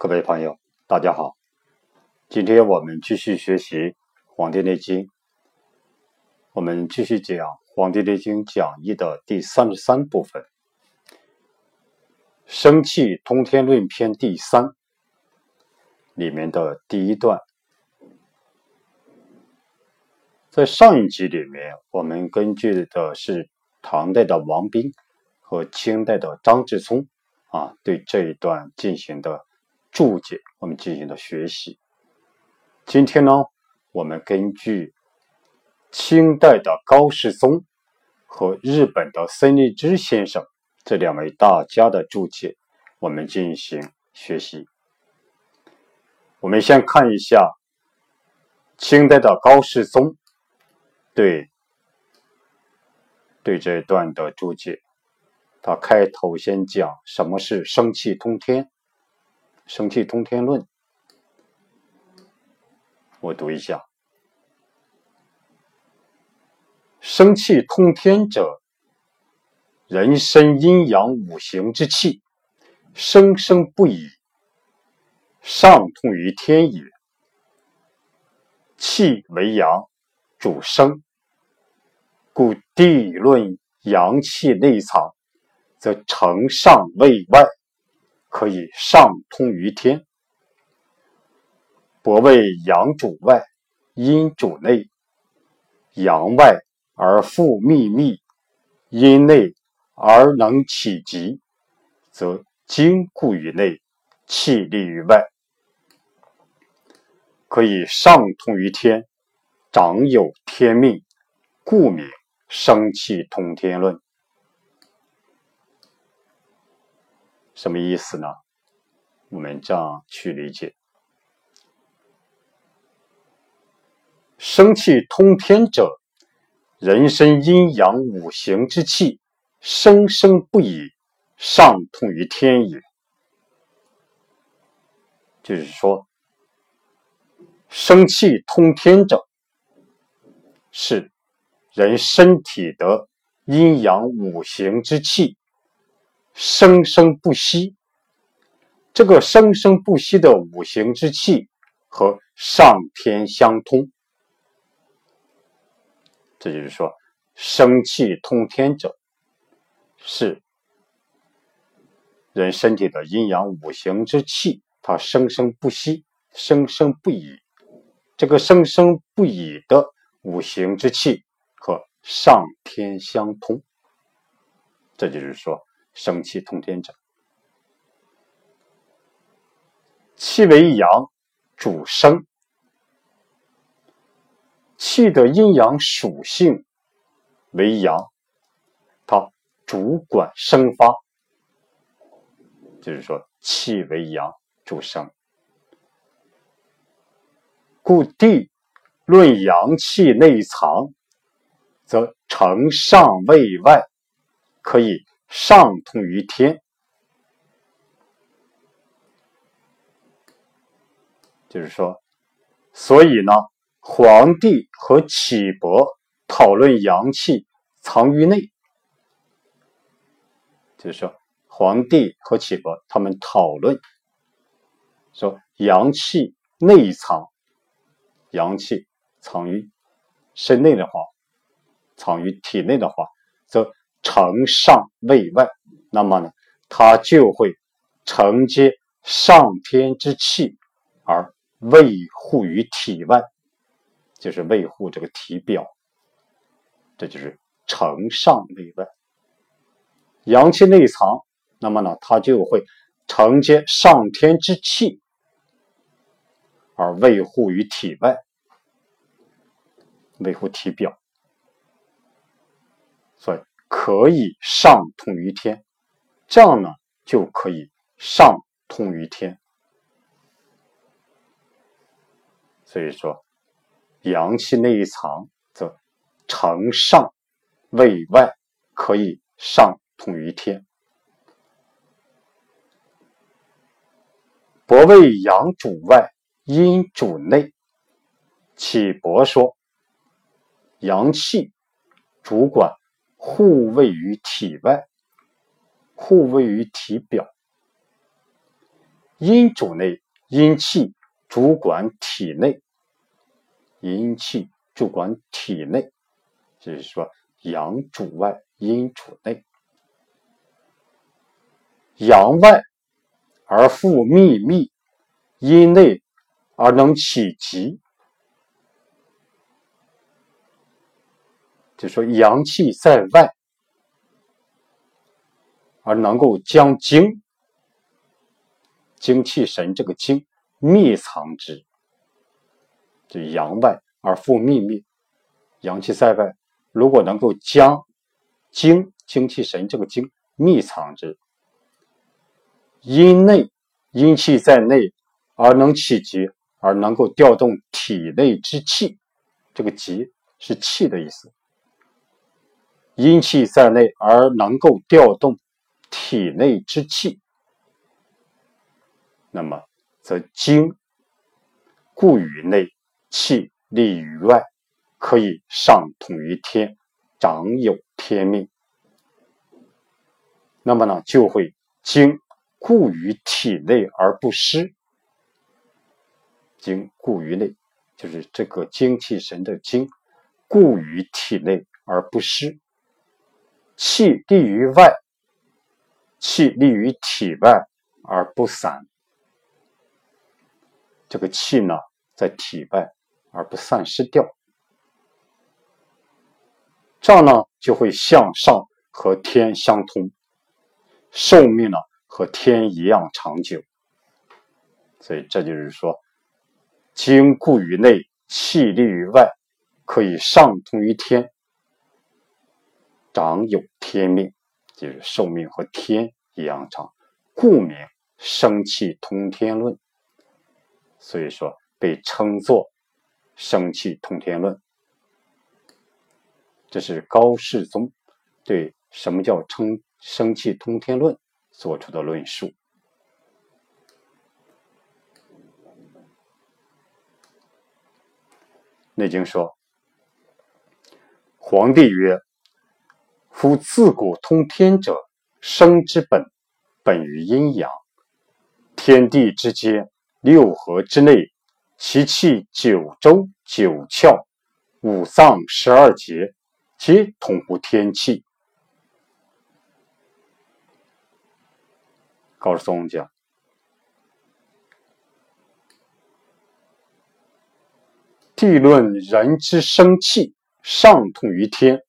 各位朋友，大家好。今天我们继续学习《黄帝内经》，我们继续讲《黄帝内经讲义》的第三十三部分《生气通天论篇》第三里面的第一段。在上一集里面，我们根据的是唐代的王彬和清代的张志聪啊，对这一段进行的注解，我们进行的学习。今天呢，我们根据清代的高士宗和日本的森立之先生这两位大家的注解，我们进行学习。我们先看一下清代的高士宗。对，对这段的注解，他开头先讲什么是生气通天，生气通天论。我读一下：生气通天者，人身阴阳五行之气，生生不已，上通于天也。气为阳，主生。故地论阳气内藏，则承上位外，可以上通于天。博谓阳主外，阴主内。阳外而复秘密，阴内而能起极，则精固于内，气立于外，可以上通于天，长有天命，故名。生气通天论什么意思呢？我们这样去理解：生气通天者，人身阴阳五行之气生生不已，上通于天也。就是说，生气通天者是。人身体的阴阳五行之气生生不息，这个生生不息的五行之气和上天相通，这就是说，生气通天者是人身体的阴阳五行之气，它生生不息，生生不已。这个生生不已的五行之气。和上天相通，这就是说生气通天者。气为阳，主生。气的阴阳属性为阳，它主管生发，就是说气为阳，主生。故地论阳气内藏。则承上位外，可以上通于天。就是说，所以呢，皇帝和启伯讨论阳气藏于内。就是说，皇帝和启伯他们讨论说，阳气内藏，阳气藏于身内的话。藏于体内的话，承上位外，那么呢，它就会承接上天之气，而卫护于体外，就是卫护这个体表，这就是承上位外。阳气内藏，那么呢，它就会承接上天之气，而卫护于体外，维护体表。所以可以上通于天，这样呢就可以上通于天。所以说，阳气内藏，则承上位外，可以上通于天。伯谓阳主外，阴主内。启伯说，阳气主管。互位于体外，互位于体表。阴主内，阴气主管体内，阴气主管体内，就是说阳主外，阴主内。阳外而复秘密，阴内而能起极。就说阳气在外，而能够将精、精气神这个精秘藏之。就阳外而复秘密，阳气在外，如果能够将精、精气神这个精秘藏之，阴内阴气在内，而能起极，而能够调动体内之气。这个极是气的意思。阴气在内而能够调动体内之气，那么则精固于内，气立于外，可以上统于天，掌有天命。那么呢，就会精固于体内而不失。精固于内，就是这个精气神的精固于体内而不失。气立于外，气立于体外而不散。这个气呢，在体外而不散失掉，这样呢，就会向上和天相通，寿命呢和天一样长久。所以这就是说，精固于内，气立于外，可以上通于天。长有天命，就是寿命和天一样长，故名生气通天论。所以说被称作生气通天论。这是高世宗对什么叫称生气通天论做出的论述。内经说，皇帝曰。夫自古通天者，生之本，本于阴阳。天地之间，六合之内，其气九州九窍，五脏十二节，皆统乎天气。高士宗讲，地论人之生气，上通于天。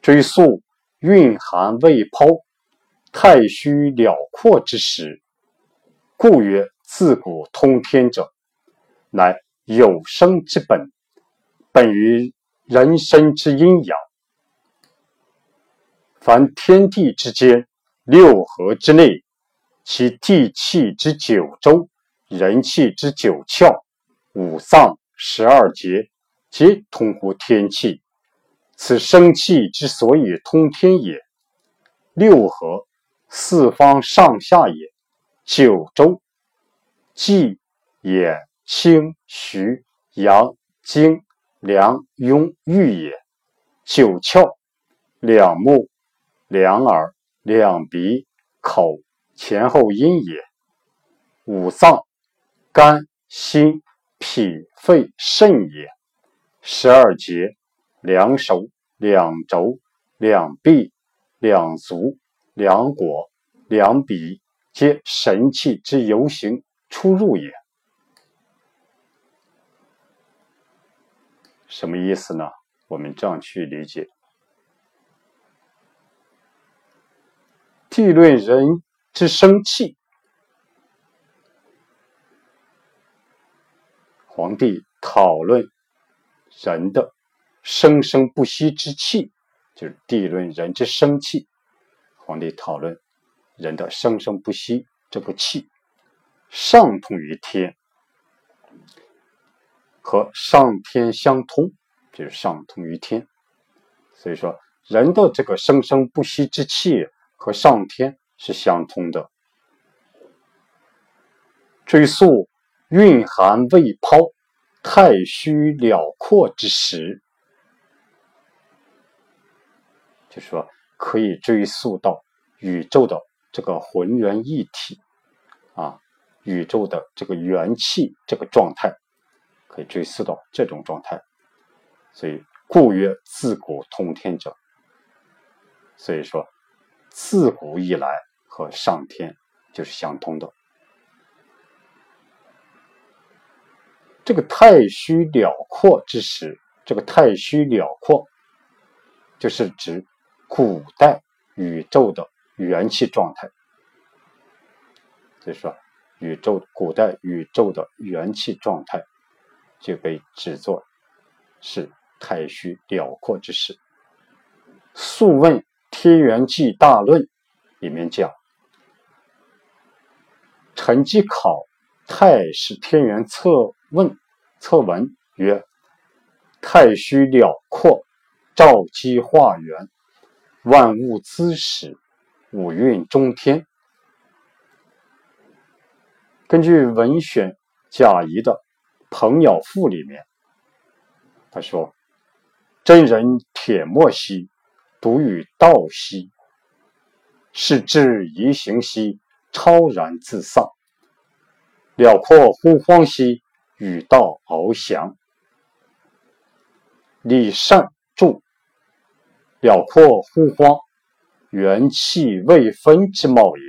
追溯蕴含未剖，太虚辽阔之时，故曰自古通天者，乃有生之本，本于人生之阴阳。凡天地之间，六合之内，其地气之九州，人气之九窍，五脏十二节，皆通乎天气。此生气之所以通天也，六合四方上下也，九州纪也，清徐阳经梁雍玉也，九窍两目两耳两鼻口前后阴也，五脏肝心脾肺肾也，十二节。两手、两肘、两臂、两足、两腘、两笔，皆神气之游行出入也。什么意思呢？我们这样去理解：地论人之生气，皇帝讨论人的。生生不息之气，就是地论人之生气。皇帝讨论人的生生不息这个气，上通于天，和上天相通，就是上通于天。所以说，人的这个生生不息之气和上天是相通的。追溯蕴含未抛、太虚辽阔之时。就是说，可以追溯到宇宙的这个浑圆一体，啊，宇宙的这个元气这个状态，可以追溯到这种状态。所以，故曰自古通天者。所以说，自古以来和上天就是相通的。这个太虚辽阔之时，这个太虚辽阔，就是指古代宇宙的元气状态。所以说，宇宙古代宇宙的元气状态就被指作是太虚辽阔之时。《素问·天元纪大论》里面讲：“陈绩考太史天元策。”问策文曰：“太虚辽阔，照机化元，万物滋始，五运中天。”根据文选贾谊的《鹏鸟赋》里面，他说：“真人铁墨兮，独与道兮，是至夷行兮，超然自丧。辽阔乎荒兮。”与道翱翔，李善注：辽阔乎荒，元气未分之貌也。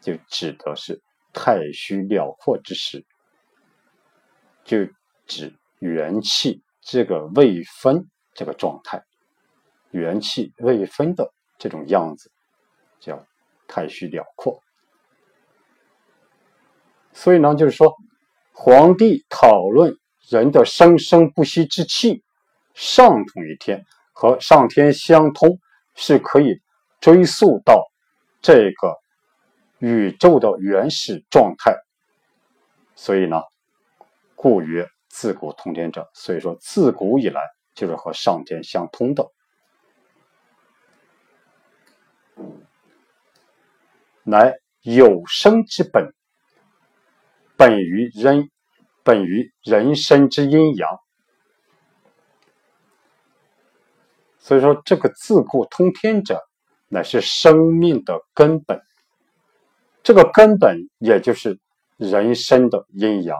就指的是太虚辽阔之时，就指元气这个未分这个状态，元气未分的这种样子，叫太虚辽阔。所以呢，就是说，皇帝讨论人的生生不息之气上统于天，和上天相通，是可以追溯到这个宇宙的原始状态。所以呢，故曰自古通天者。所以说，自古以来就是和上天相通的，乃有生之本。本于人，本于人身之阴阳。所以说，这个自古通天者，乃是生命的根本。这个根本，也就是人生的阴阳。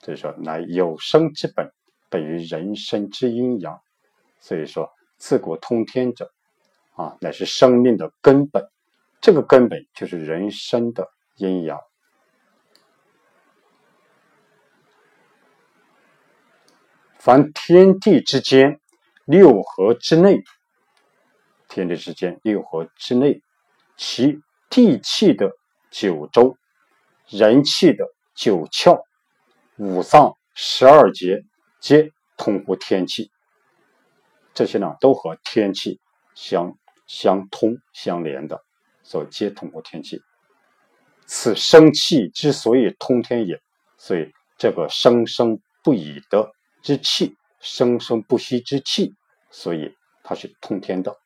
所以说，乃有生之本，本于人生之阴阳。所以说，自古通天者，啊，乃是生命的根本。这个根本，就是人生的阴阳。凡天地之间，六合之内，天地之间六合之内，其地气的九州，人气的九窍，五脏十二节，皆通乎天气。这些呢，都和天气相相通相连的，所以皆通乎天气。此生气之所以通天也，所以这个生生不已的。之气，生生不息之气，所以它是通天的。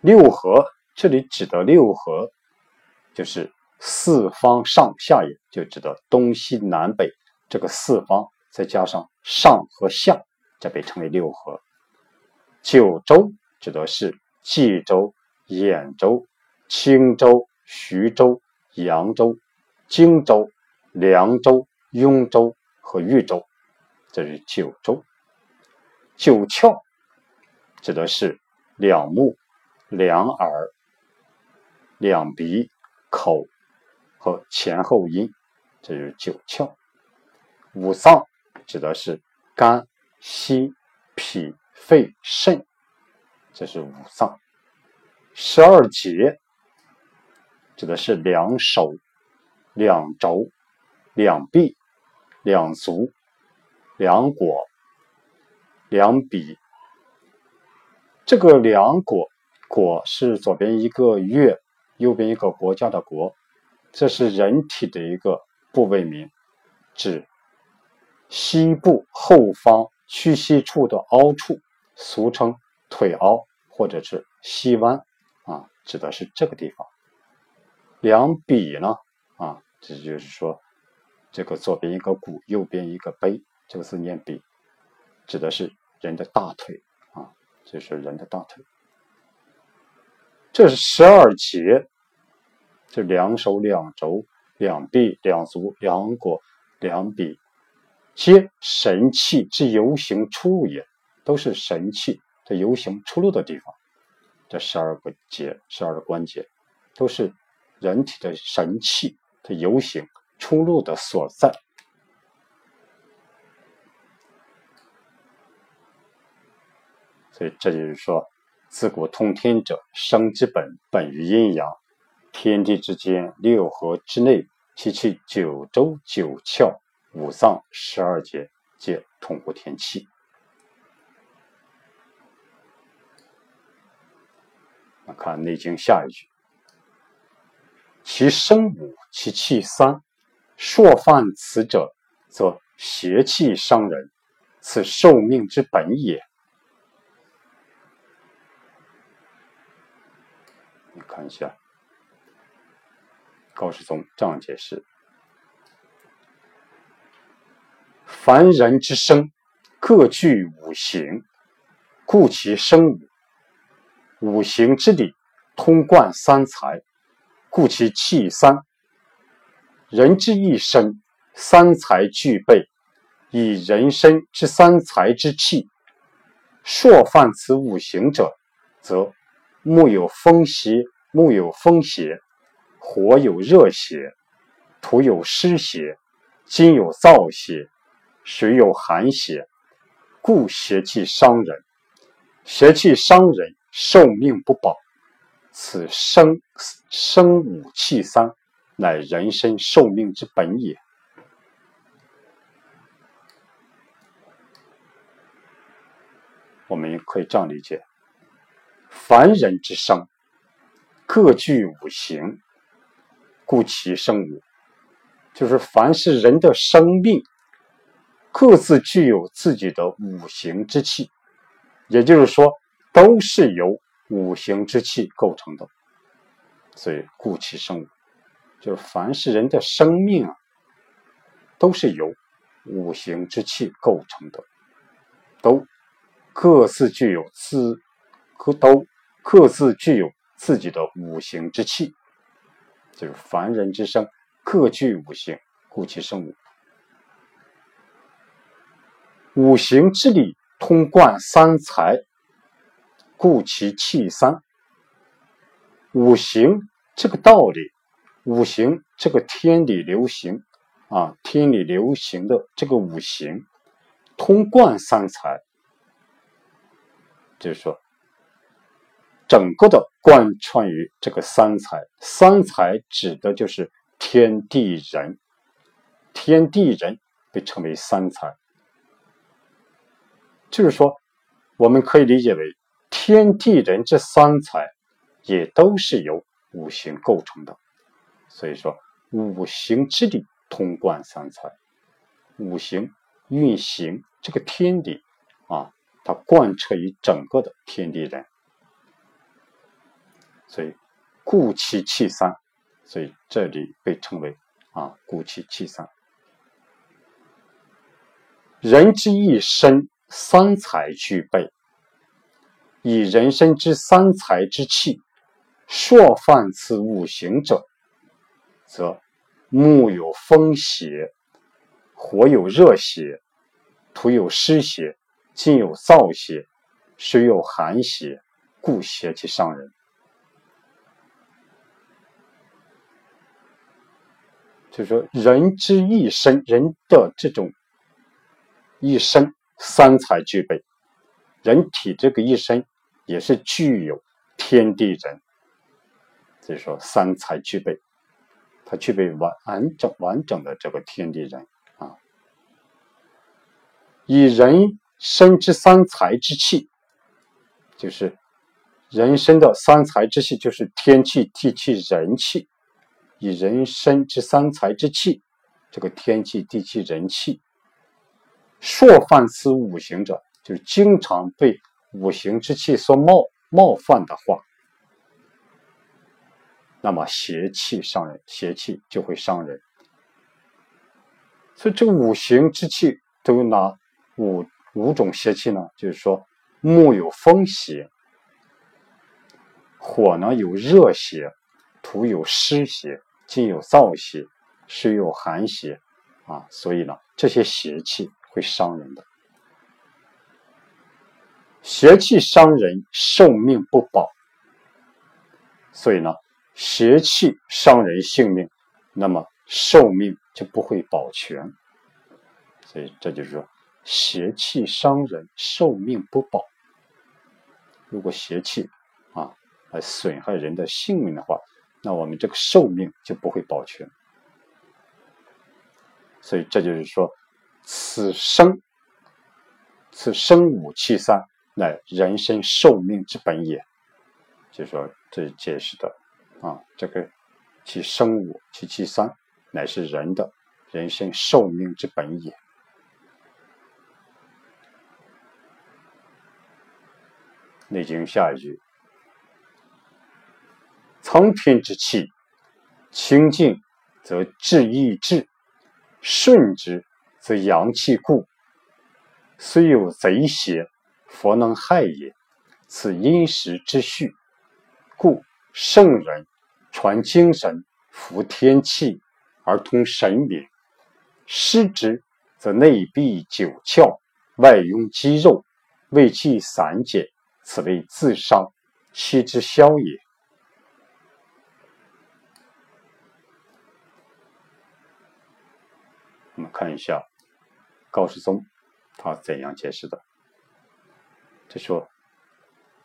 六合，这里指的六合，就是四方上下也，就指的东西南北这个四方，再加上上和下，这被称为六合。九州指的是冀州、兖州、青州、徐州、扬州、荆州、凉州、雍州。和豫州，这是九州。九窍指的是两目、两耳、两鼻、口和前后阴，这是九窍。五脏指的是肝、心、脾、肺、肾，这是五脏。十二节指的是两手、两肘、两臂。两足、两果、两笔。这个两果果是左边一个月，右边一个国家的国，这是人体的一个部位名，指膝部后方屈膝处的凹处，俗称腿凹或者是膝弯啊，指的是这个地方。两笔呢啊，这就是说。这个左边一个骨，右边一个碑，这个字念笔，指的是人的大腿啊，这是人的大腿。这是十二节，这两手、两肘、两臂、两足、两果、两臂，皆神气之游行出入也，都是神气的游行出入的地方。这十二个节、十二个关节，都是人体的神气的游行出入的所在。所以这就是说，自古通天者，生之本，本于阴阳。天地之间，六合之内，其气九州九窍、五脏十二节，皆通过天气。那看《内经》下一句：“其生五，其气三。朔犯此者，则邪气伤人，此受命之本也。”看一下，高士宗这样解释：凡人之生，各具五行，故其生五；五行之理，通贯三才，故其气三。人之一生，三才具备，以人身之三才之气，朔犯此五行者，则。木有风邪，木有风邪；火有热邪，土有湿邪，金有燥邪，水有寒邪，故邪气伤人。邪气伤人，寿命不保。此生生五气三，乃人身寿命之本也。我们可以这样理解。凡人之生，各具五行，故其生五。就是凡是人的生命，各自具有自己的五行之气，也就是说，都是由五行之气构成的。所以，故其生物，就是凡是人的生命啊，都是由五行之气构成的，都各自具有自。各都各自具有自己的五行之气，就是凡人之生各具五行，故其生五。五行之理通贯三才，故其气三。五行这个道理，五行这个天理流行啊，天理流行的这个五行通贯三才，就是说。整个的贯穿于这个三才，三才指的就是天地人，天地人被称为三才，就是说，我们可以理解为天地人这三才也都是由五行构成的，所以说五行之理通贯三才，五行运行这个天地啊，它贯彻于整个的天地人。所以，故其气三，所以这里被称为啊，故其气三。人之一身三才具备，以人身之三才之气，朔犯此五行者，则木有风邪，火有热邪，土有湿邪，金有燥邪，水有寒邪，故邪气伤人。就说，人之一身，人的这种一生三才具备，人体这个一生也是具有天地人，所以说三才具备，它具备完完整完整的这个天地人。啊，以人身之三才之气，就是人身的三才之气，就是天气、地气、人气。以人身之三才之气，这个天气、地气、人气，朔犯此五行者，就是经常被五行之气所冒冒犯的话，那么邪气伤人，邪气就会伤人。所以这五行之气都有哪五五种邪气呢？就是说，木有风邪，火呢有热邪。土有湿邪，既有燥邪，水有寒邪，啊，所以呢，这些邪气会伤人的。邪气伤人，寿命不保。所以呢，邪气伤人性命，那么寿命就不会保全。所以这就是说，邪气伤人，寿命不保。如果邪气啊来损害人的性命的话，那我们这个寿命就不会保全。所以这就是说，此生此生五气三，乃人生寿命之本也。就是说，这解释的啊，这个其生五，其气三，乃是人的人生寿命之本也。《内经》下一句：“苍天之气，清静则志意志，顺之则阳气固。虽有贼邪，弗能害也。此因时之序。故圣人传精神，服天气而通神明。失之则内闭九窍，外壅肌肉，胃气散减。”此为自伤，气之消也。我们看一下高士宗他怎样解释的。他说：“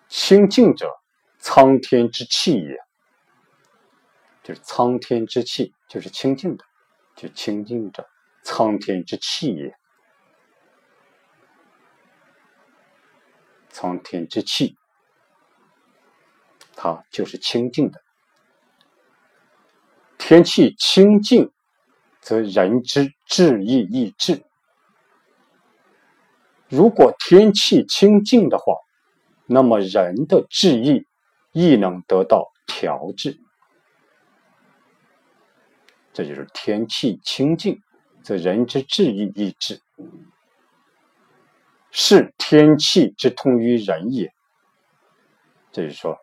清净者，苍天之气也。就是苍天之气，就是清净的，就清净者，苍天之气也。”苍天之气，它就是清净的。天气清净，则人之志意亦志。如果天气清净的话，那么人的志意亦能得到调治。这就是天气清净，则人之志意亦志。是天气之通于人也，这就是说，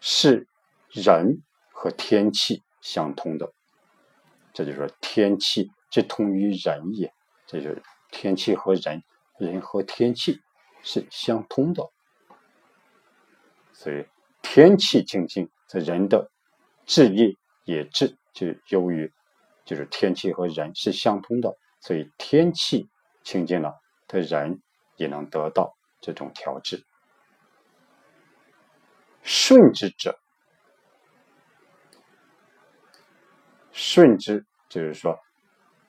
是人和天气相通的。这就是说，天气之通于人也，这就是天气和人，人和天气是相通的。所以，天气清净，这人的志业也志，就由于就是天气和人是相通的，所以天气清净了，的人。也能得到这种调制。顺之者，顺之就是说，《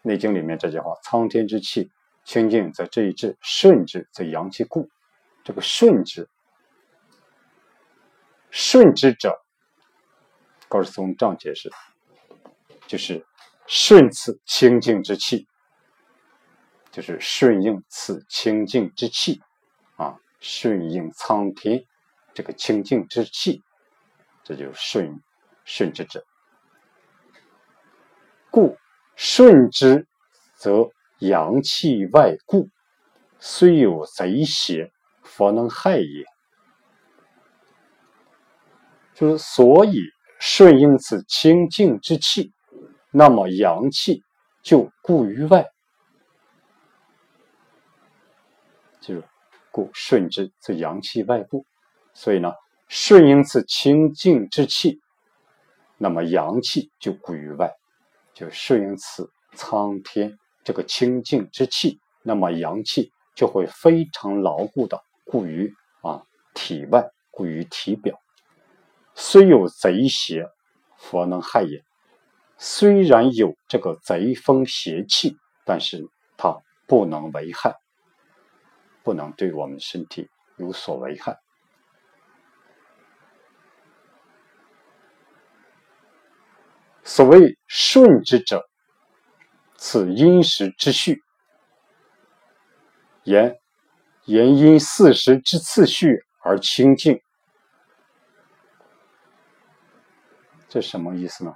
内经》里面这句话：“苍天之气清净则这一志，顺之则阳气固。”这个顺之，顺之者，高士松这样解释，就是顺此清净之气。就是顺应此清净之气，啊，顺应苍天这个清净之气，这就是顺顺之者。故顺之，则阳气外固，虽有贼邪，弗能害也。就是所以顺应此清净之气，那么阳气就固于外。就是故顺之，则阳气外部，所以呢，顺应此清净之气，那么阳气就固于外，就顺应此苍天这个清净之气，那么阳气就会非常牢固的固于啊体外，固于体表。虽有贼邪，佛能害也。虽然有这个贼风邪气，但是它不能为害。不能对我们身体有所危害。所谓顺之者，此因时之序，言言因四时之次序而清净。这什么意思呢？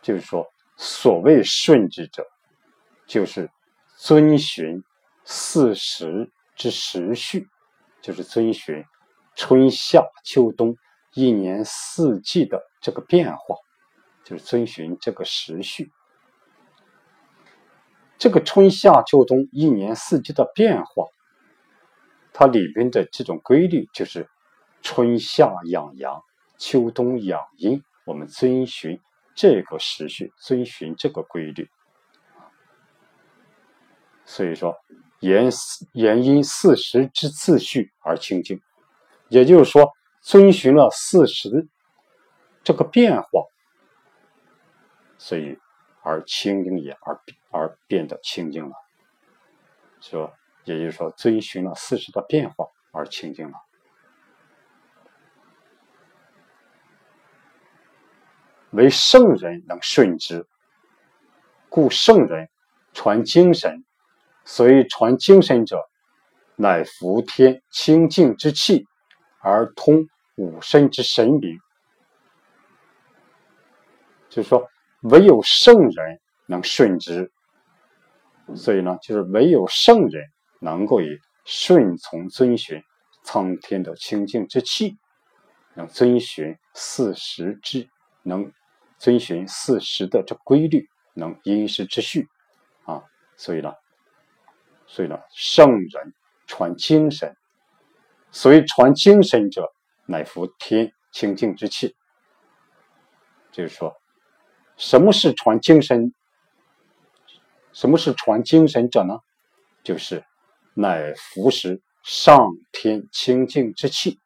就是说，所谓顺之者，就是。遵循四时之时序，就是遵循春夏秋冬一年四季的这个变化，就是遵循这个时序。这个春夏秋冬一年四季的变化，它里边的这种规律就是春夏养阳，秋冬养阴。我们遵循这个时序，遵循这个规律。所以说，言言因四时之次序而清净，也就是说，遵循了四时这个变化，所以。而清净也，而而变得清净了，是吧，也就是说，遵循了四时的变化而清净了。为圣人能顺之，故圣人传精神，所以传精神者，乃服天清净之气，而通五身之神明。就是说。唯有圣人能顺之，所以呢，就是唯有圣人能够以顺从遵循苍天的清净之气，能遵循四时之，能遵循四时的这规律，能因时之序啊，所以呢，所以呢，圣人传精神，所以传精神者，乃服天清净之气，就是说。什么是传精神？什么是传精神者呢？就是乃服食上天清净之气，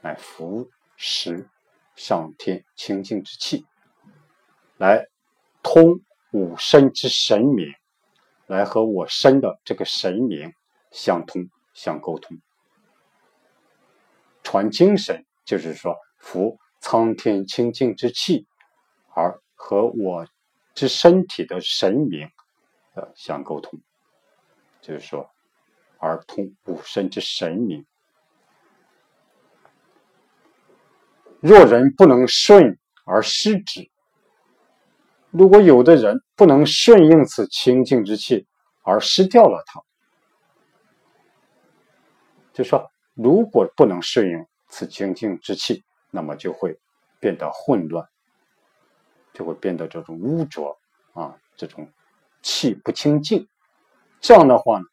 乃服食上天清净之气，来通五身之神明，来和我身的这个神明相通、相沟通。传精神就是说服苍天清净之气。而和我之身体的神明呃相沟通，就是说，而通五身之神明。若人不能顺而失之，如果有的人不能顺应此清净之气而失掉了它，就说如果不能适应此清净之气，那么就会变得混乱。就会变得这种污浊啊，这种气不清净。这样的话呢，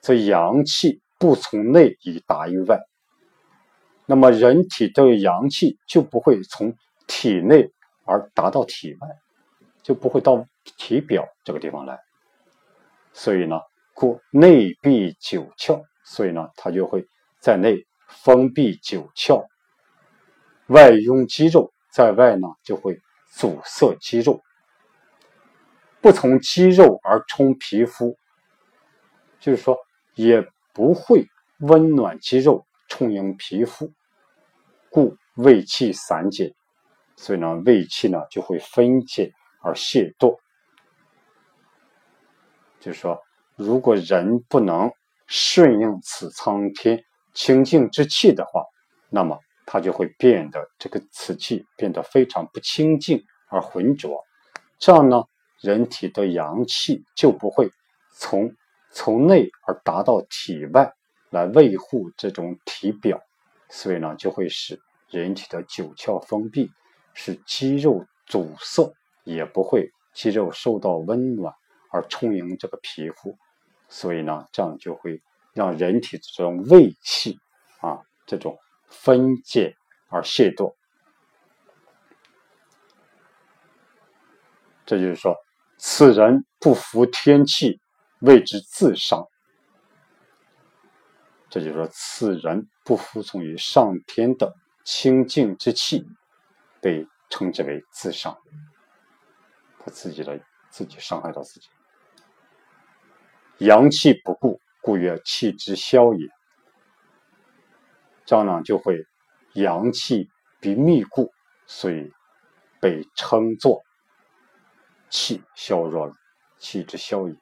则阳气不从内以达于外，那么人体的阳气就不会从体内而达到体外，就不会到体表这个地方来。所以呢，故内闭九窍，所以呢，它就会在内封闭九窍，外拥肌肉，在外呢就会。阻塞肌肉，不从肌肉而充皮肤，就是说也不会温暖肌肉，充盈皮肤，故胃气散解，所以呢，胃气呢就会分解而泄堕。就是说，如果人不能顺应此苍天清净之气的话，那么。它就会变得这个瓷器变得非常不清净而浑浊，这样呢，人体的阳气就不会从从内而达到体外来维护这种体表，所以呢，就会使人体的九窍封闭，使肌肉阻塞，也不会肌肉受到温暖而充盈这个皮肤，所以呢，这样就会让人体这种胃气啊这种。分解而泄堕，这就是说，此人不服天气，谓之自伤。这就是说，此人不服从于上天的清净之气，被称之为自伤。他自己的自己伤害到自己，阳气不顾，故曰气之消也。这样呢，就会阳气比密固，所以被称作气消弱了，气之消也，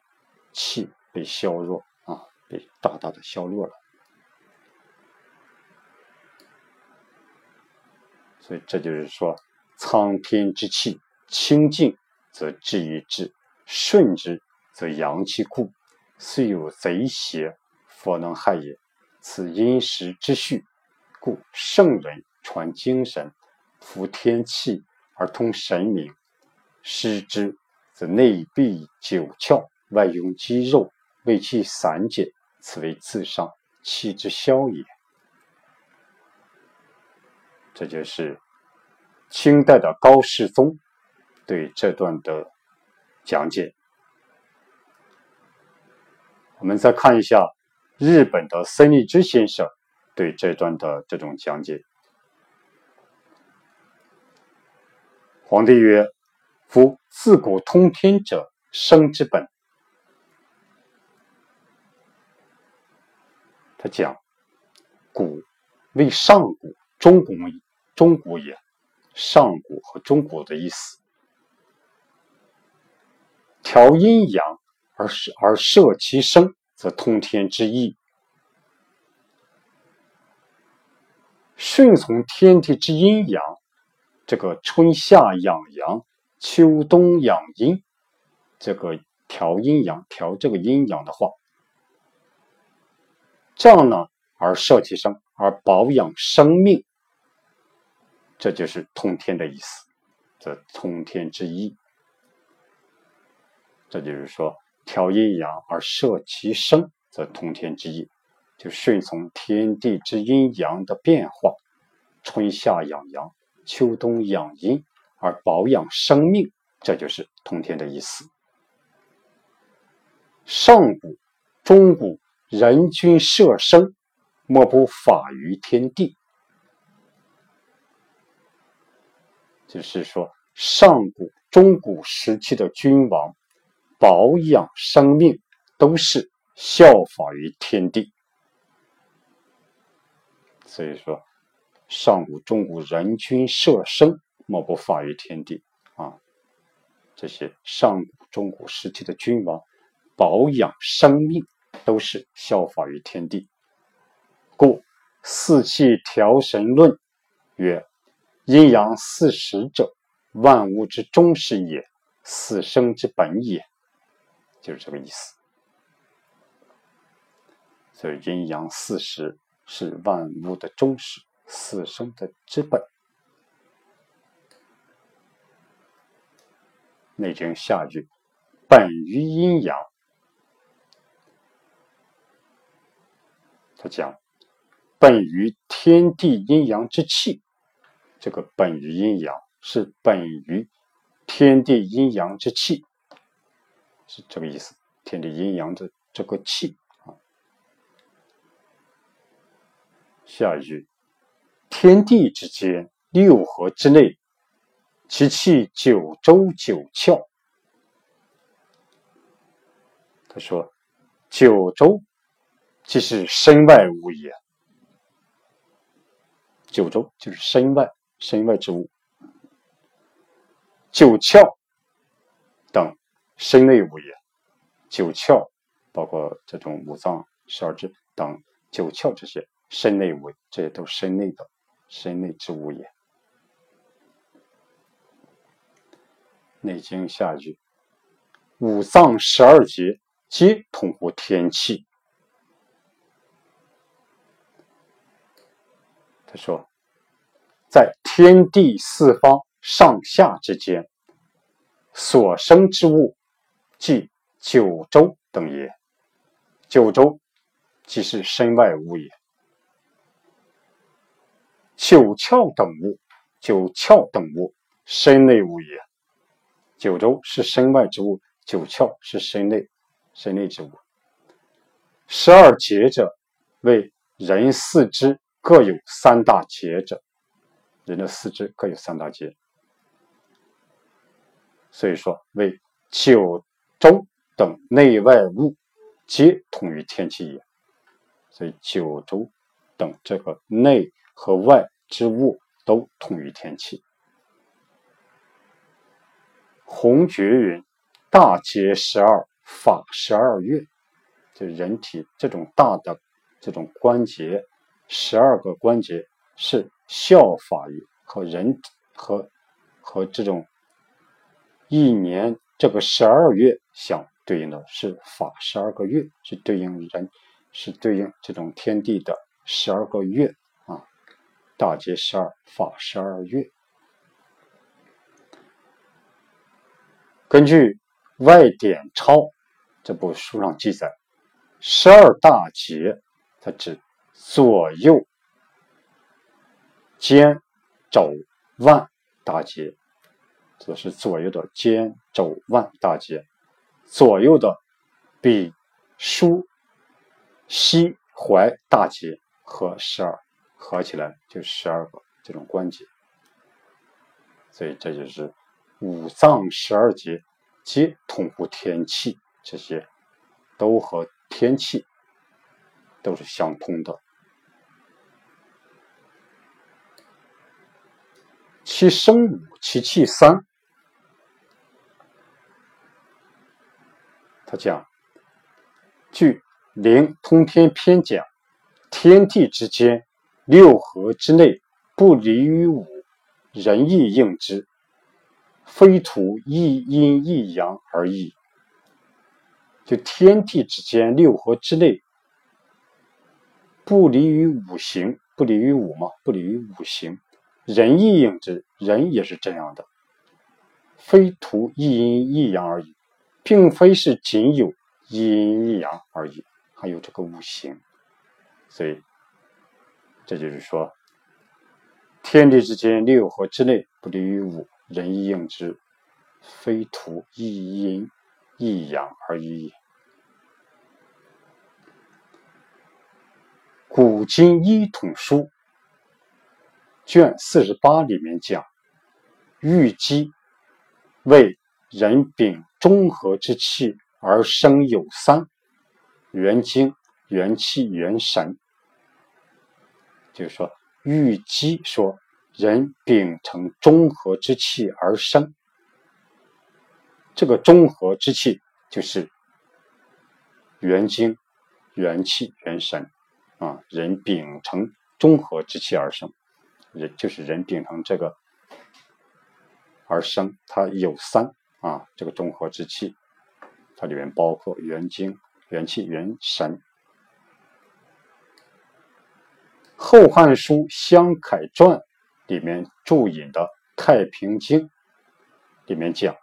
气被消弱啊，被大大的消弱了。所以这就是说，苍天之气清净，则治于治；顺之，则阳气固。虽有贼邪，佛能害也。此因时之序。故圣人传精神，服天气而通神明，失之则内闭九窍，外用肌肉，为其散解，此为自伤，气之消也。这就是清代的高士宗对这段的讲解。我们再看一下日本的森立之先生。对这段的这种讲解，皇帝曰：“夫自古通天者，生之本。”他讲：“古为上古、中古、中古也。上古和中古的意思，调阴阳而而摄其生，则通天之意。”顺从天地之阴阳，这个春夏养阳，秋冬养阴，这个调阴阳，调这个阴阳的话，这样呢，而摄其生，而保养生命，这就是通天的意思，这通天之意。这就是说，调阴阳而摄其生，则通天之意。就顺从天地之阴阳的变化，春夏养阳，秋冬养阴，而保养生命，这就是通天的意思。上古、中古，人均摄生，莫不法于天地。就是说，上古、中古时期的君王保养生命，都是效法于天地。所以说，上古、中古人均摄生，莫不法于天地啊！这些上古、中古时期的君王保养生命，都是效法于天地。故四气调神论曰：阴阳四时者，万物之终始也，死生之本也。就是这个意思。所以阴阳四时。是万物的终始，四生的之本。《内经》下句：“本于阴阳。”他讲：“本于天地阴阳之气。”这个“本于阴阳”是本于天地阴阳之气，是这个意思。天地阴阳的这个气啊。下一句：天地之间，六合之内，其气九州九窍。他说：“九州即是身外物也。九州就是身外身外之物。九窍等身内物也。九窍包括这种五脏、十二支等九窍这些。”身内物，这些都身内的，身内之物也。《内经》下句：五脏十二节，皆通乎天气。他说，在天地四方上下之间，所生之物，即九州等也。九州，即是身外物也。九窍等物，九窍等物，身内物也。九州是身外之物，九窍是身内身内之物。十二节者，为人四肢各有三大节者。人的四肢各有三大节，所以说为九周等内外物，皆通于天气也。所以九州等这个内和外。之物都通于天气。洪觉云：“大节十二，法十二月。”就人体这种大的这种关节，十二个关节是效法于和人和和这种一年这个十二月相对应的是法十二个月，是对应人，是对应这种天地的十二个月啊。大节十二，法十二月。根据《外典钞》这部书上记载，十二大节，它指左右肩肘腕大节，这是左右的肩肘腕大节，左右的臂枢膝踝大节和十二合起来就十二个这种关节，所以这就是。五脏十二节皆通乎天气，这些都和天气都是相通的。其生五，其气三。他讲：据《灵通天篇》讲，天地之间六合之内不离于五，人亦应之。非徒一阴一阳而已。就天地之间六合之内，不离于五行，不离于五嘛，不离于五行。人亦应之，人也是这样的。非徒一阴一阳而已，并非是仅有一阴一阳而已，还有这个五行。所以，这就是说，天地之间六合之内不离于五。人亦应之，非图一阴一阳而已。古今医统书卷四十八里面讲，玉姬为人秉中和之气而生有三：元精、元气、元神。就是说，玉姬说。人秉承中和之气而生，这个中和之气就是元精、元气、元神啊。人秉承中和之气而生，人就是人秉承这个而生，它有三啊。这个中和之气，它里面包括元精、元气、元神。《后汉书·湘凯传》。里面注引的《太平经》里面讲，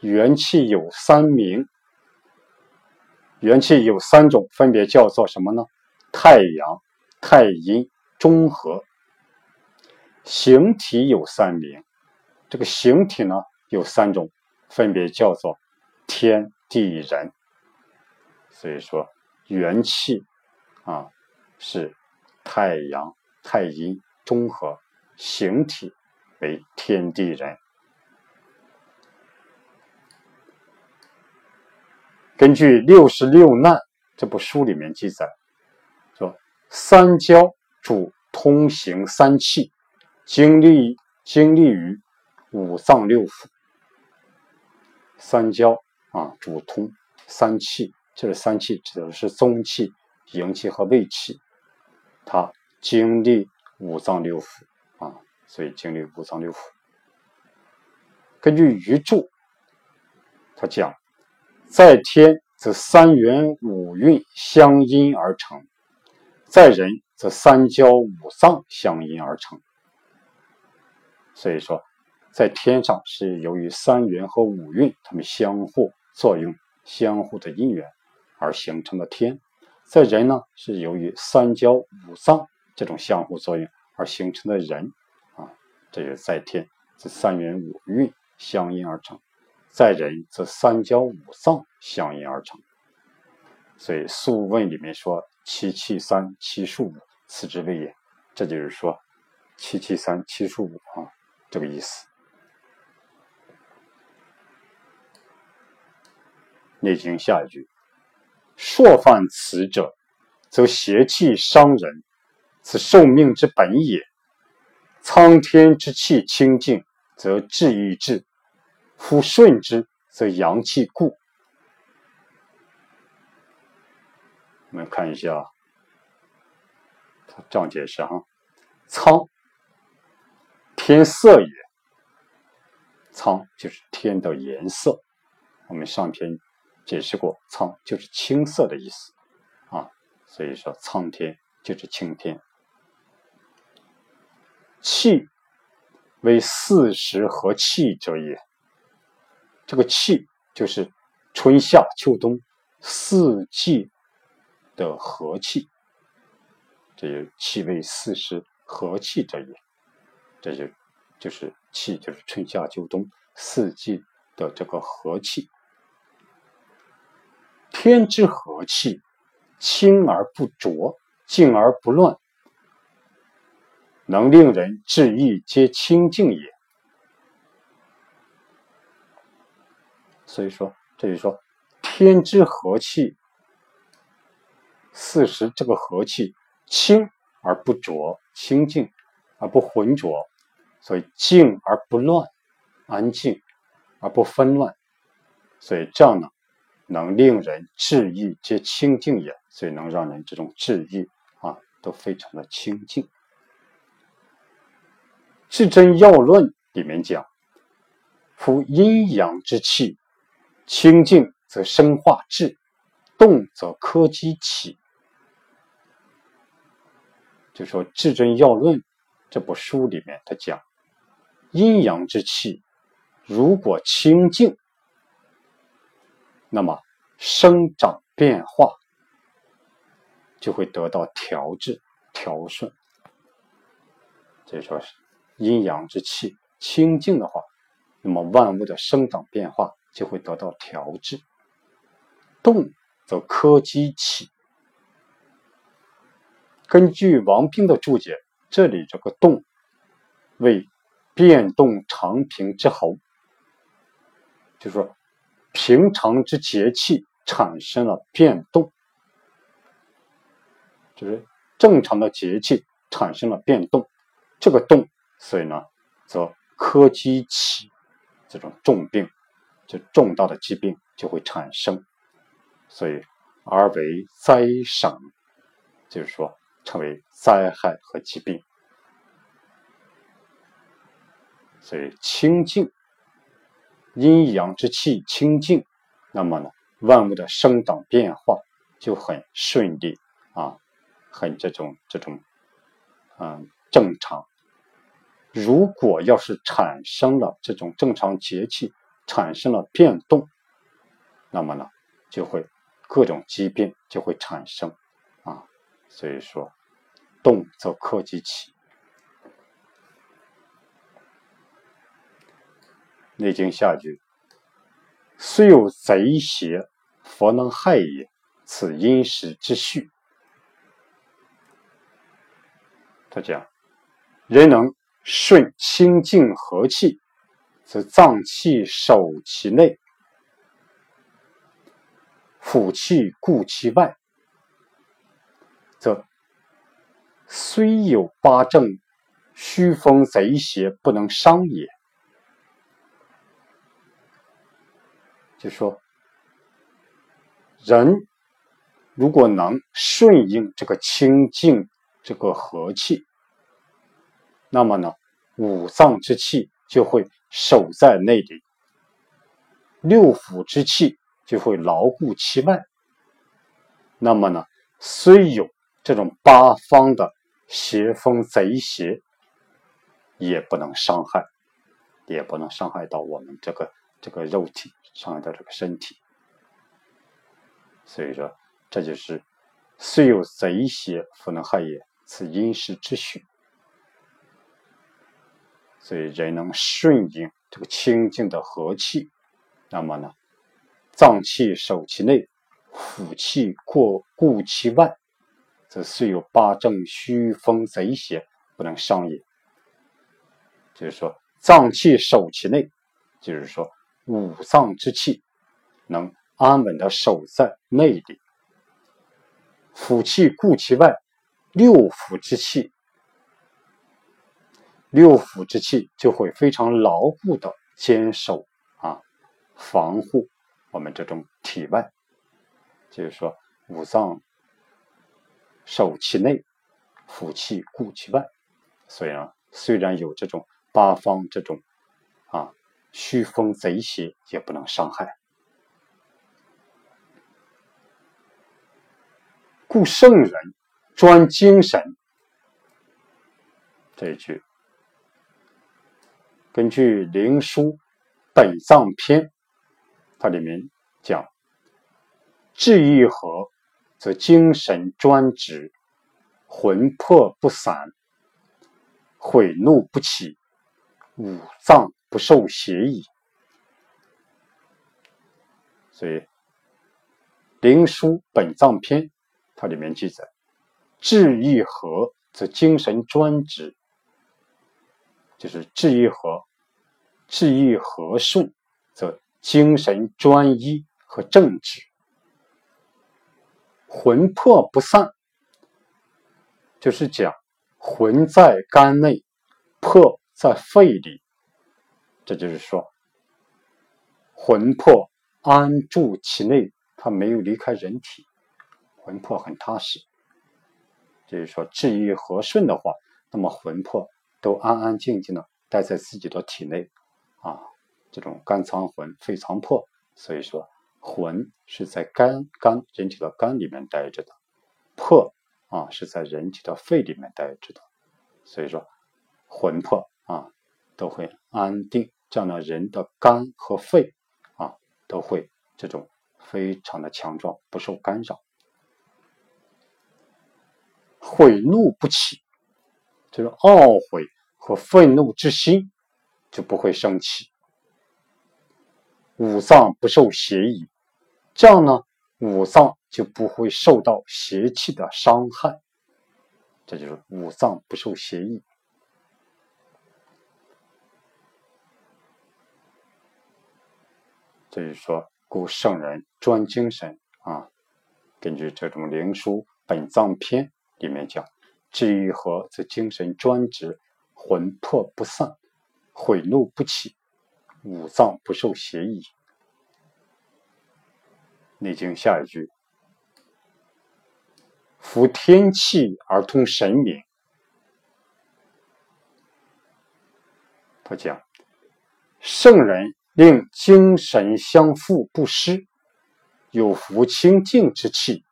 元气有三名，元气有三种，分别叫做什么呢？太阳、太阴、中和。形体有三名，这个形体呢有三种，分别叫做天地人。所以说，元气啊是太阳、太阴、中和。形体为天地人。根据《六十六难》这部书里面记载，说三焦主通行三气，经历经历于五脏六腑。三焦啊，主通三气，这是三气指的是宗气、营气和卫气，它经历五脏六腑啊。所以经历五脏六腑。根据余注，他讲，在天则三元五运相因而成，在人则三焦五脏相因而成。所以说，在天上是由于三元和五运它们相互作用、相互的因缘而形成的天；在人呢，是由于三焦五脏这种相互作用而形成的人。啊这是在天，则三元五运相应而成；在人，则三焦五脏相应而成。所以《素问》里面说：“七气三，七数五，此之谓也。”这就是说，七七三，七数五啊，这个意思。《内经》下一句：“朔犯此者，则邪气伤人，此受命之本也。”苍天之气清净，则志亦至；夫顺之，则阳气固。我们看一下，这样解释哈：苍，天色也。苍就是天的颜色。我们上篇解释过，苍就是青色的意思啊。所以说，苍天就是青天。气为四时和气者也。这个气就是春夏秋冬四季的和气，这就气为四时和气者也。这就就是气，就是春夏秋冬四季的这个和气。天之和气，清而不浊，静而不乱，能令人志意皆清净也。所以说，这就说天之和气，四时这个和气清而不浊，清净而不浑浊。所以静而不乱，安静而不纷乱，所以这样呢，能令人志意皆清净也。所以能让人这种治愈啊都非常的清净。《至真要论》里面讲：“夫阴阳之气，清静则生化志，动则科机起。”就说《至真要论》这部书里面，他讲。阴阳之气，如果清净，那么生长变化就会得到调制、调顺。所以说，是阴阳之气清净的话，那么万物的生长变化就会得到调制。动则科机起。根据王冰的注解，这里这个动为。变动常平之候，就是说，平常之节气产生了变动，就是正常的节气产生了变动，这个动，所以呢，则科机起，这种重病，就重大的疾病就会产生，所以而为灾伤，就是说，成为灾害和疾病。所以清净，阴阳之气清净，那么呢，万物的生长变化就很顺利啊，很这种这种，嗯，正常。如果要是产生了这种正常节气产生了变动，那么呢，就会各种疾病就会产生啊。所以说，动则克己起。《内经》下句：“虽有贼邪，弗能害也。此阴时之序。”他讲：“人能顺清净和气，则脏气守其内，腑气固其外，则虽有八正，虚风贼邪不能伤也。”就说，人如果能顺应这个清净、这个和气，那么呢，五脏之气就会守在内里，六腑之气就会牢固其外。那么呢，虽有这种八方的邪风贼邪，也不能伤害，也不能伤害到我们这个这个肉体。伤害到这个身体，所以说这就是虽有贼邪，弗能害也。此阴时之序。所以人能顺应这个清净的和气，那么呢，脏气守其内，腑气过固其外，则虽有八正虚风贼邪，不能伤也。就是说，脏气守其内，就是说。五脏之气能安稳的守在内里，腑气固其外，六腑之气，六腑之气就会非常牢固的坚守啊，防护我们这种体外。就是说，五脏守其内，腑气固其外。所以呢，虽然有这种八方这种啊。虚风贼邪也不能伤害，故圣人专精神。这一句根据《灵枢·本藏篇》，它里面讲：志一和，则精神专直，魂魄不散，悔怒不起，五脏不受邪矣。所以，《灵枢·本藏篇》它里面记载：志一和，则精神专直。就是志一和，志一和顺，则精神专一和正直，魂魄不散。就是讲魂在肝内，魄在肺里。这就是说，魂魄安住其内，它没有离开人体，魂魄很踏实。就是说，治愈和顺的话，那么魂魄。都安安静静的待在自己的体内，啊，这种肝藏魂，肺藏魄，所以说魂是在肝肝人体的肝里面待着的，魄啊是在人体的肺里面待着的，所以说魂魄啊都会安定，这样的人的肝和肺啊都会这种非常的强壮，不受干扰，悔怒不起，就是懊悔。和愤怒之心就不会生起，五脏不受邪意，这样呢，五脏就不会受到邪气的伤害。这就是五脏不受邪意。这就是说，故圣人专精神啊，根据这种灵书本藏篇里面讲，至于和则精神专直。魂魄不散，悔怒不起，五脏不受邪意。内经下一句：服天气而通神明。他讲，圣人令精神相复不失，有福清净之气，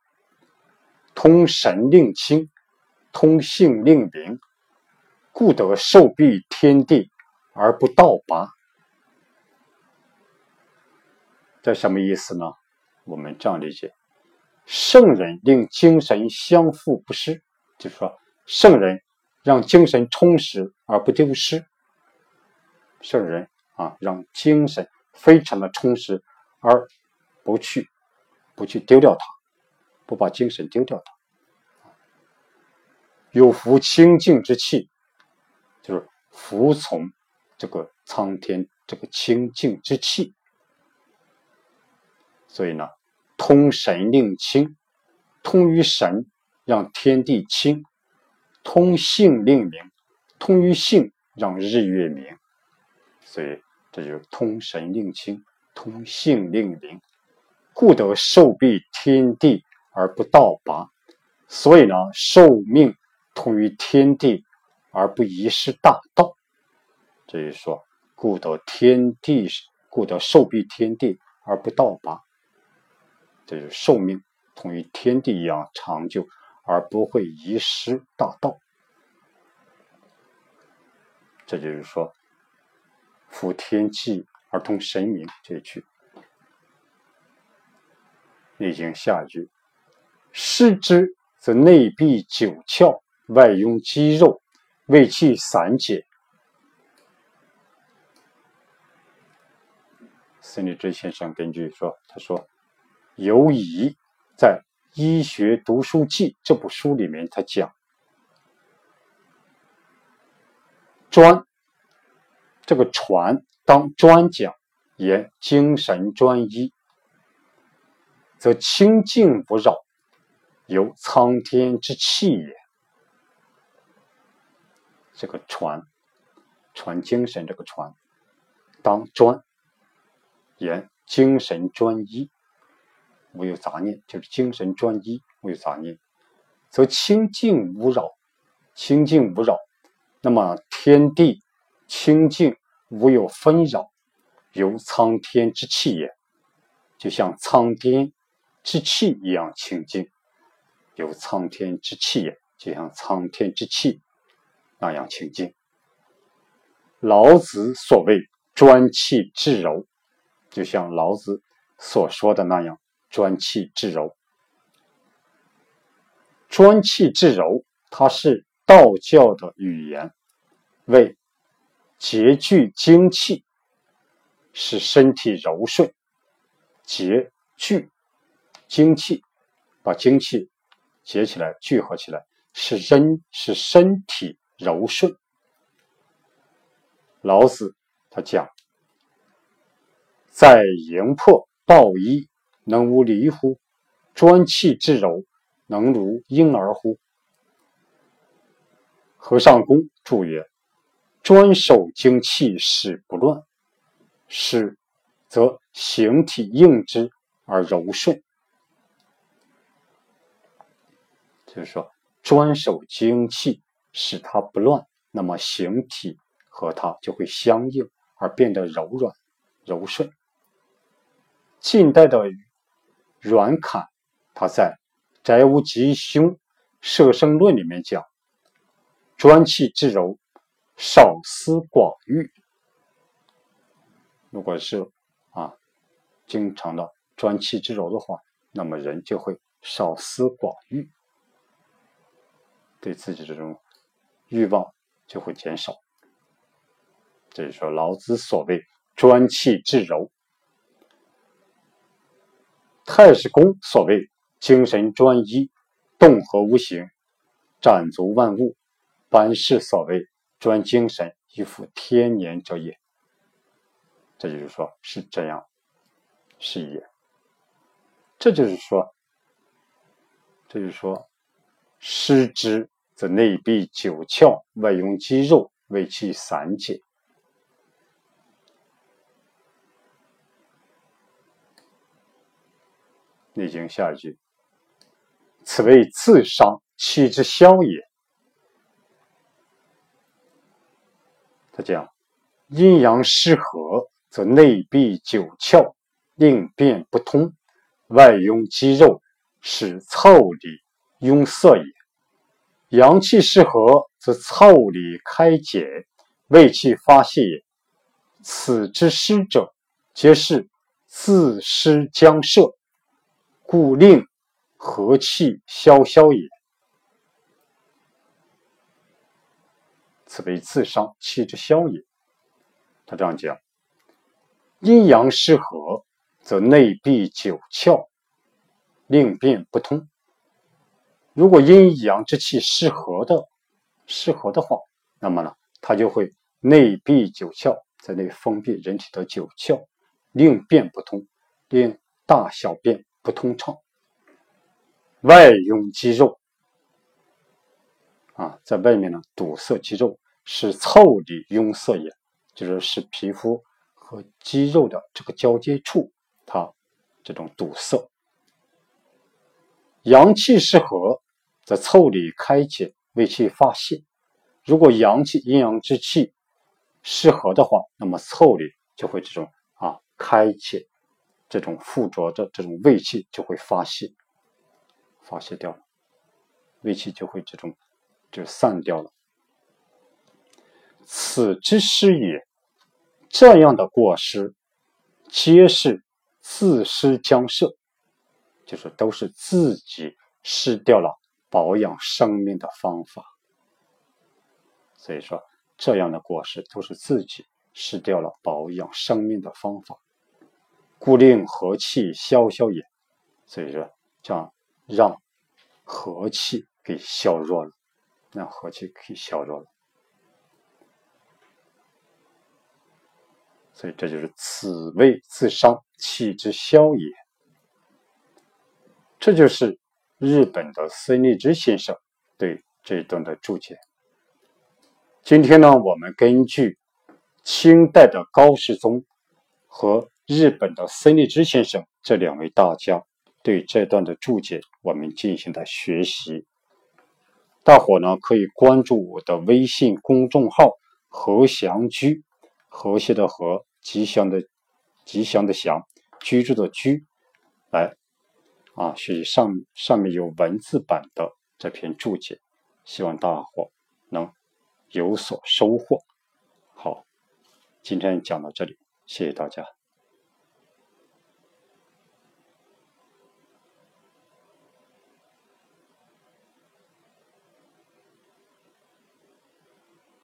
通神令清，通性令明。故得受蔽天地而不倒拔，这什么意思呢？我们这样理解：圣人令精神相复不失，就是说，圣人让精神充实而不丢失。圣人啊，让精神非常的充实，而不去不去丢掉它，不把精神丢掉它，有福清净之气。就是服从这个苍天这个清净之气，所以呢，通神令清，通于神让天地清；通性令明，通于性让日月明。所以这就是通神令清，通性令明，故得受蔽天地而不倒拔。所以呢，受命通于天地。而不遗失大道，这就是说，故得天地，故得寿比天地而不倒拔，这就是寿命同于天地一样长久，而不会遗失大道。这就是说，服天气而通神明这一句。内经下句：失之则内闭九窍，外壅肌肉。胃气散解，孙立之先生根据说，他说，尤以在《医学读书记》这部书里面，他讲专这个传当专讲，言精神专一，则清净不扰，由苍天之气也。这个传，传精神，这个传，当专言精神专一，无有杂念，就是精神专一，无有杂念，则清净无扰，清净无扰，那么天地清净无有纷扰，由苍天之气也，就像苍天之气一样清净，有苍天之气也，就像苍天之气。那样清净。老子所谓专气致柔，就像老子所说的那样，专气致柔。专气致柔，它是道教的语言，为节聚精气，使身体柔顺。节聚精气，把精气结起来，聚合起来，使身使身体柔顺。老子他讲：“在营破抱衣，能无离乎？专气致柔，能如婴儿乎？”和尚公注曰：“专守精气，使不乱，使则形体应之而柔顺。”就是说，专守精气，使它不乱，那么形体。和它就会相应而变得柔软、柔顺。近代的阮侃，他在《宅无吉凶摄生论》里面讲：“专气致柔，少思寡欲。”如果是啊，经常的专气致柔的话，那么人就会少思寡欲，对自己这种欲望就会减少。这是说老子所谓专气致柔，太史公所谓精神专一，动和无形，展足万物，班氏所谓专精神，以副天年者也。这就是说，是这样，是也。这就是说，这就是说，失之则内闭九窍，外用肌肉，为其散解。内经下一句：“此为自伤，气之消也。”他讲：“阴阳失和，则内闭九窍，令变不通；外用肌肉，使腠理壅塞也。阳气失和，则腠理开解，胃气发泄也。此之失者，皆是自失将摄。”故令和气消消也，此为自伤，气之消也。他这样讲：阴阳失和，则内闭九窍，令变不通。如果阴阳之气失和的失和的话，那么呢，它就会内闭九窍，在内封闭人体的九窍，令便不通，令大小便。不通畅，外用肌肉啊，在外面呢堵塞肌肉，使腠理壅塞也，就是使皮肤和肌肉的这个交接处，它这种堵塞。阳气失和，则腠理开解，胃气发泄。如果阳气阴阳之气失和的话，那么腠理就会这种啊开解。这种附着的这种胃气就会发泄，发泄掉了，胃气就会这种就散掉了。此之失也，这样的过失，皆是自失将摄，就是都是自己失掉了保养生命的方法。所以说，这样的过失都是自己失掉了保养生命的方法。故令和气消消也，所以说这样让和气给消弱了，让和气可以消弱了。所以这就是此谓自伤，气之消也。这就是日本的孙立之先生对这一段的注解。今天呢，我们根据清代的高士宗和日本的森立之先生这两位大家对这段的注解，我们进行了学习。大伙呢可以关注我的微信公众号“和祥居”，和谐的和，吉祥的吉祥的祥，居住的居，来啊学习上上面有文字版的这篇注解，希望大伙能有所收获。好，今天讲到这里，谢谢大家。